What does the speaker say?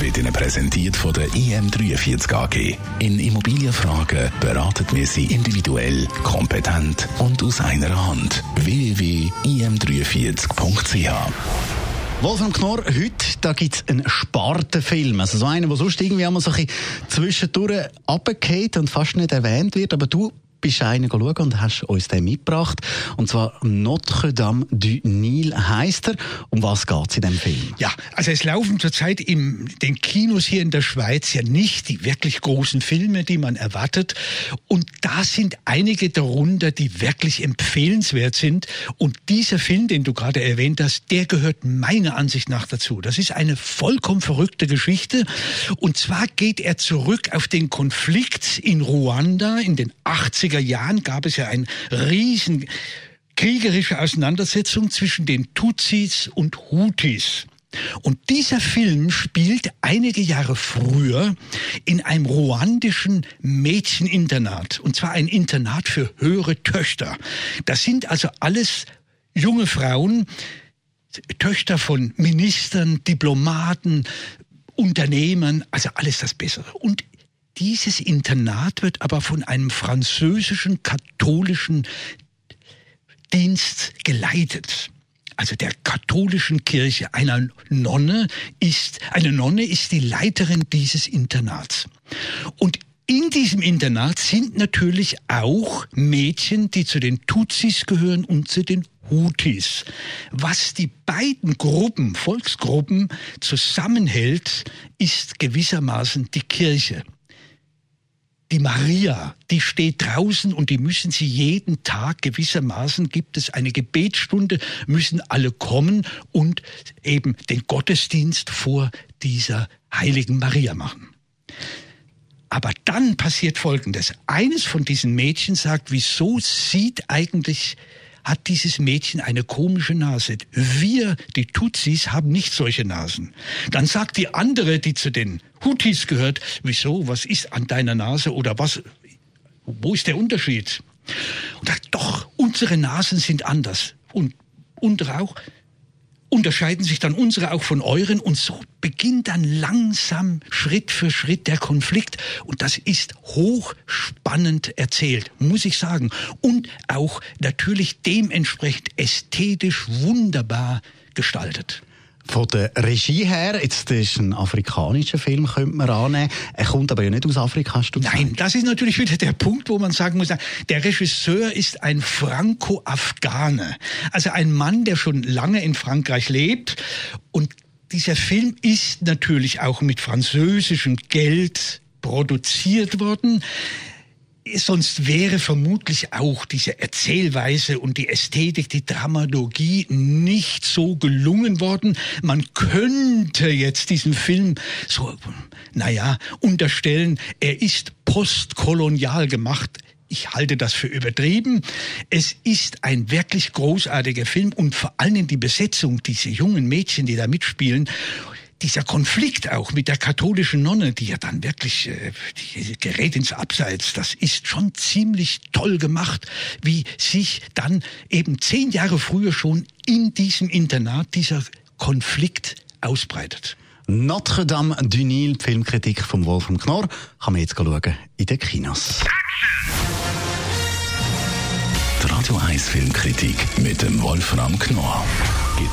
wird Ihnen präsentiert von der IM43 AG. In Immobilienfragen beraten wir Sie individuell, kompetent und aus einer Hand. www.im43.ch Wolfram Knorr, heute da gibt es einen Spartenfilm. Also so einen, der sonst irgendwie einmal so ein bisschen zwischendurch runtergeht und fast nicht erwähnt wird. Aber du bist einen schauen und hast uns den mitgebracht. Und zwar Notre Dame du Nil heißt er. Um was geht es in dem Film? Ja, also es laufen zurzeit in den Kinos hier in der Schweiz ja nicht die wirklich großen Filme, die man erwartet. Und da sind einige darunter, die wirklich empfehlenswert sind. Und dieser Film, den du gerade erwähnt hast, der gehört meiner Ansicht nach dazu. Das ist eine vollkommen verrückte Geschichte. Und zwar geht er zurück auf den Konflikt in Ruanda in den 80er 80er Jahren gab es ja eine riesen kriegerische Auseinandersetzung zwischen den Tutsis und Hutis. Und dieser Film spielt einige Jahre früher in einem ruandischen Mädcheninternat. Und zwar ein Internat für höhere Töchter. Das sind also alles junge Frauen, Töchter von Ministern, Diplomaten, Unternehmern, also alles das Bessere. Und dieses Internat wird aber von einem französischen katholischen Dienst geleitet also der katholischen Kirche, einer Nonne ist, eine Nonne ist die Leiterin dieses Internats. Und in diesem Internat sind natürlich auch Mädchen, die zu den Tutsis gehören und zu den Hutis. Was die beiden Gruppen, Volksgruppen zusammenhält, ist gewissermaßen die Kirche die Maria, die steht draußen und die müssen sie jeden Tag gewissermaßen, gibt es eine Gebetsstunde, müssen alle kommen und eben den Gottesdienst vor dieser heiligen Maria machen. Aber dann passiert Folgendes. Eines von diesen Mädchen sagt, wieso sieht eigentlich hat dieses Mädchen eine komische Nase. Wir, die Tutsis, haben nicht solche Nasen. Dann sagt die andere, die zu den Hutis gehört, wieso, was ist an deiner Nase oder was, wo ist der Unterschied? Und sagt, doch, unsere Nasen sind anders. Und unsere auch unterscheiden sich dann unsere auch von euren und so beginnt dann langsam Schritt für Schritt der Konflikt und das ist hochspannend erzählt, muss ich sagen und auch natürlich dementsprechend ästhetisch wunderbar gestaltet. Von der Regie her, jetzt ist ein afrikanischer Film, könnte man annehmen. Er kommt aber ja nicht aus Afrika, hast du gesagt. Nein, das ist natürlich wieder der Punkt, wo man sagen muss, der Regisseur ist ein Franco-Afghane. Also ein Mann, der schon lange in Frankreich lebt. Und dieser Film ist natürlich auch mit französischem Geld produziert worden sonst wäre vermutlich auch diese Erzählweise und die Ästhetik, die Dramaturgie nicht so gelungen worden. Man könnte jetzt diesem Film so, naja, unterstellen, er ist postkolonial gemacht. Ich halte das für übertrieben. Es ist ein wirklich großartiger Film und vor allem die Besetzung, diese jungen Mädchen, die da mitspielen dieser Konflikt auch mit der katholischen Nonne, die ja dann wirklich äh, die gerät ins Abseits, das ist schon ziemlich toll gemacht, wie sich dann eben zehn Jahre früher schon in diesem Internat dieser Konflikt ausbreitet. Notre Dame du Nil, Filmkritik von Wolfram Knorr, kann man jetzt schauen in den Kinos. Die Radio 1 Filmkritik mit dem Wolfram Knorr